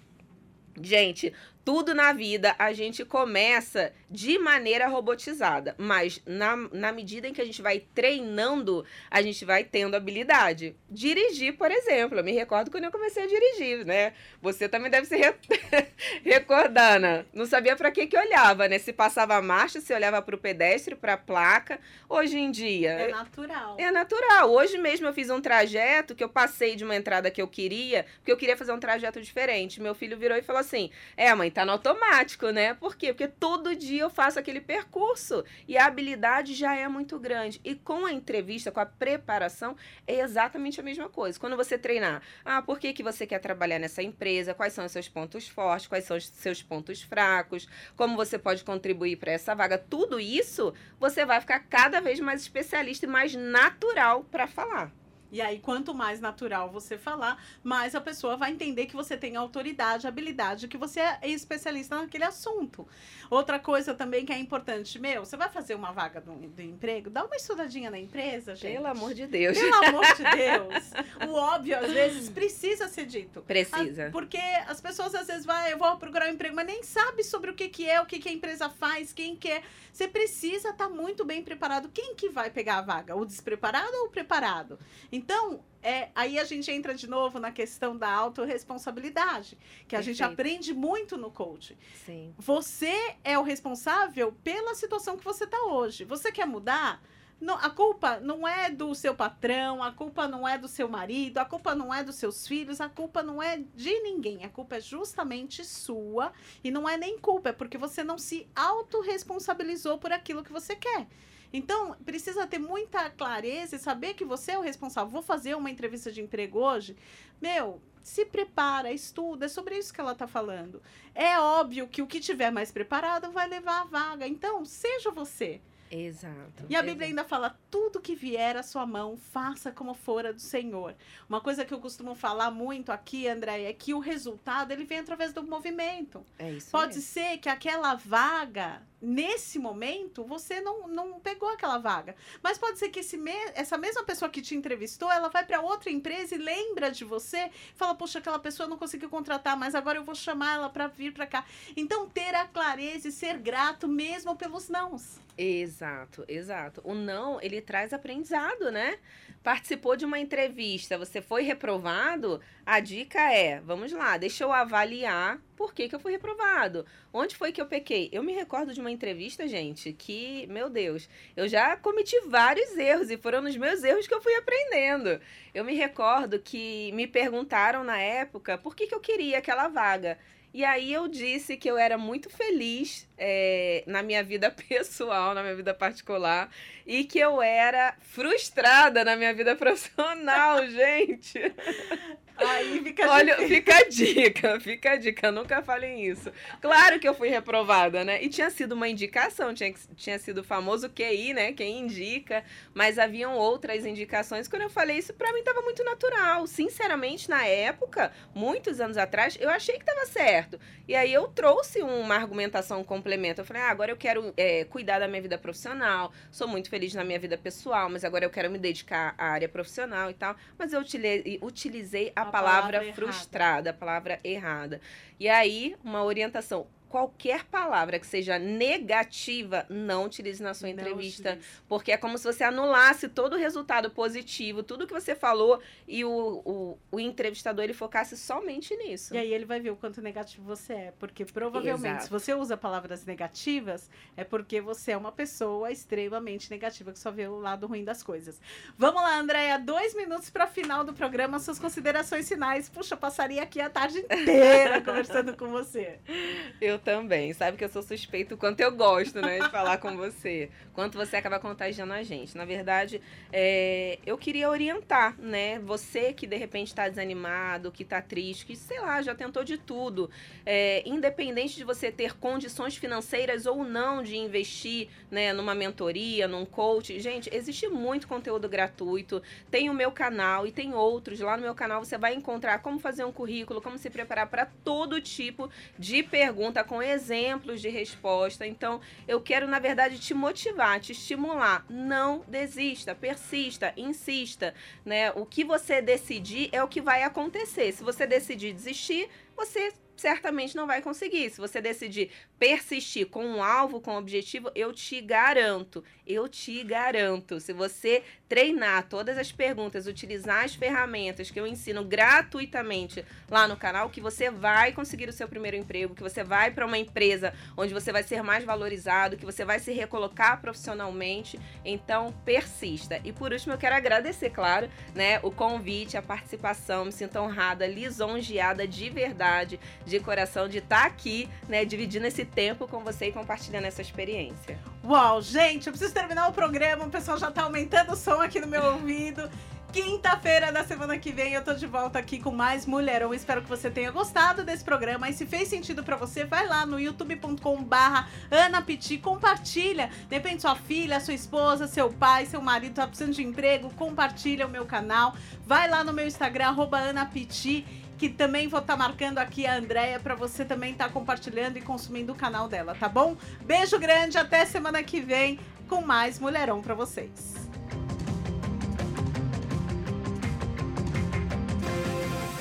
Gente, tudo na vida a gente começa de maneira robotizada, mas na, na medida em que a gente vai treinando, a gente vai tendo habilidade. Dirigir, por exemplo, eu me recordo quando eu comecei a dirigir, né? Você também deve se re... recordar, né? Não sabia para que que olhava, né? Se passava a marcha, se olhava para o pedestre, para a placa. Hoje em dia... É natural. É natural. Hoje mesmo eu fiz um trajeto que eu passei de uma entrada que eu queria, porque eu queria fazer um trajeto diferente. Meu filho virou e falou assim, é mãe, tá no automático, né? Por quê? Porque todo dia eu faço aquele percurso e a habilidade já é muito grande. E com a entrevista, com a preparação, é exatamente a mesma coisa. Quando você treinar, ah, por que, que você quer trabalhar nessa empresa? Quais são os seus pontos fortes? Quais são os seus pontos fracos? Como você pode contribuir para essa vaga? Tudo isso você vai ficar cada vez mais especialista e mais natural para falar. E aí, quanto mais natural você falar, mais a pessoa vai entender que você tem autoridade, habilidade, que você é especialista naquele assunto. Outra coisa também que é importante, meu, você vai fazer uma vaga do, do emprego, dá uma estudadinha na empresa, gente. Pelo amor de Deus. Pelo amor de Deus. O óbvio, às vezes, precisa ser dito. Precisa. Ah, porque as pessoas, às vezes, vai, eu vou procurar um emprego, mas nem sabe sobre o que, que é, o que, que a empresa faz, quem que é. Você precisa estar tá muito bem preparado. Quem que vai pegar a vaga? O despreparado ou o preparado? Então, é, aí a gente entra de novo na questão da autorresponsabilidade, que a Perfeito. gente aprende muito no coaching. Sim. Você é o responsável pela situação que você está hoje. Você quer mudar? Não, a culpa não é do seu patrão, a culpa não é do seu marido, a culpa não é dos seus filhos, a culpa não é de ninguém. A culpa é justamente sua. E não é nem culpa, é porque você não se autorresponsabilizou por aquilo que você quer. Então, precisa ter muita clareza e saber que você é o responsável. Vou fazer uma entrevista de emprego hoje. Meu, se prepara, estuda, é sobre isso que ela está falando. É óbvio que o que tiver mais preparado vai levar a vaga. Então, seja você. Exato. E a Bíblia ainda fala: tudo que vier à sua mão, faça como fora do Senhor. Uma coisa que eu costumo falar muito aqui, André, é que o resultado ele vem através do movimento. É isso Pode mesmo. ser que aquela vaga nesse momento você não, não pegou aquela vaga. Mas pode ser que esse me essa mesma pessoa que te entrevistou, ela vai para outra empresa e lembra de você, fala: "Poxa, aquela pessoa não conseguiu contratar, mas agora eu vou chamar ela para vir para cá". Então, ter a clareza e ser grato mesmo pelos nãos. Exato, exato. O não, ele traz aprendizado, né? Participou de uma entrevista, você foi reprovado, a dica é, vamos lá, deixa eu avaliar por que, que eu fui reprovado. Onde foi que eu pequei? Eu me recordo de uma entrevista, gente, que, meu Deus, eu já cometi vários erros e foram nos meus erros que eu fui aprendendo. Eu me recordo que me perguntaram na época por que, que eu queria aquela vaga. E aí eu disse que eu era muito feliz é, na minha vida pessoal, na minha vida particular, e que eu era frustrada na minha vida profissional, gente. Aí fica Olha, fica a dica, fica a dica, nunca falem isso. Claro que eu fui reprovada, né? E tinha sido uma indicação, tinha, tinha sido o famoso QI, né? Quem indica, mas haviam outras indicações. Quando eu falei isso, para mim tava muito natural. Sinceramente, na época, muitos anos atrás, eu achei que tava certo. E aí eu trouxe uma argumentação complemento. Eu falei, ah, agora eu quero é, cuidar da minha vida profissional, sou muito feliz na minha vida pessoal, mas agora eu quero me dedicar à área profissional e tal. Mas eu utilizei, utilizei a palavra, palavra frustrada, a palavra errada. E aí, uma orientação qualquer palavra que seja negativa, não utilize na sua entrevista. Utilize. Porque é como se você anulasse todo o resultado positivo, tudo que você falou, e o, o, o, entrevistador ele focasse somente nisso. E aí ele vai ver o quanto negativo você é. Porque provavelmente, Exato. se você usa palavras negativas, é porque você é uma pessoa extremamente negativa, que só vê o lado ruim das coisas. Vamos lá, Andréia, dois minutos para final do programa, suas considerações finais. Puxa, passaria aqui a tarde inteira conversando com você. Eu também. Sabe que eu sou suspeito quanto eu gosto, né, de falar com você. Quanto você acaba contagiando a gente. Na verdade, é, eu queria orientar, né? Você que de repente está desanimado, que está triste, que sei lá, já tentou de tudo. É, independente de você ter condições financeiras ou não de investir, né, numa mentoria, num coach. Gente, existe muito conteúdo gratuito. Tem o meu canal e tem outros. Lá no meu canal você vai encontrar como fazer um currículo, como se preparar para todo tipo de pergunta com exemplos de resposta. Então, eu quero, na verdade, te motivar, te estimular. Não desista, persista, insista. Né? O que você decidir é o que vai acontecer. Se você decidir desistir, você certamente não vai conseguir. Se você decidir persistir com um alvo, com um objetivo, eu te garanto, eu te garanto, se você treinar todas as perguntas, utilizar as ferramentas que eu ensino gratuitamente lá no canal, que você vai conseguir o seu primeiro emprego, que você vai para uma empresa onde você vai ser mais valorizado, que você vai se recolocar profissionalmente. Então, persista. E por último, eu quero agradecer, claro, né, o convite, a participação, me sinto honrada, lisonjeada de verdade, de coração de estar tá aqui, né, dividindo esse tempo com você e compartilhando essa experiência. Uau, gente, eu preciso terminar o programa, o pessoal já está aumentando o som aqui no meu ouvido. Quinta-feira da semana que vem eu tô de volta aqui com mais Mulherão. Espero que você tenha gostado desse programa. E se fez sentido para você, vai lá no youtube.com/barra Ana Piti, compartilha. Depende sua filha, sua esposa, seu pai, seu marido tá precisando de emprego, compartilha o meu canal. Vai lá no meu Instagram, arroba Ana Piti que também vou estar tá marcando aqui a Andréia para você também estar tá compartilhando e consumindo o canal dela, tá bom? Beijo grande, até semana que vem com mais Mulherão para vocês.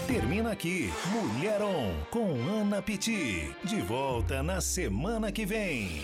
Termina aqui Mulherão com Ana Piti. De volta na semana que vem.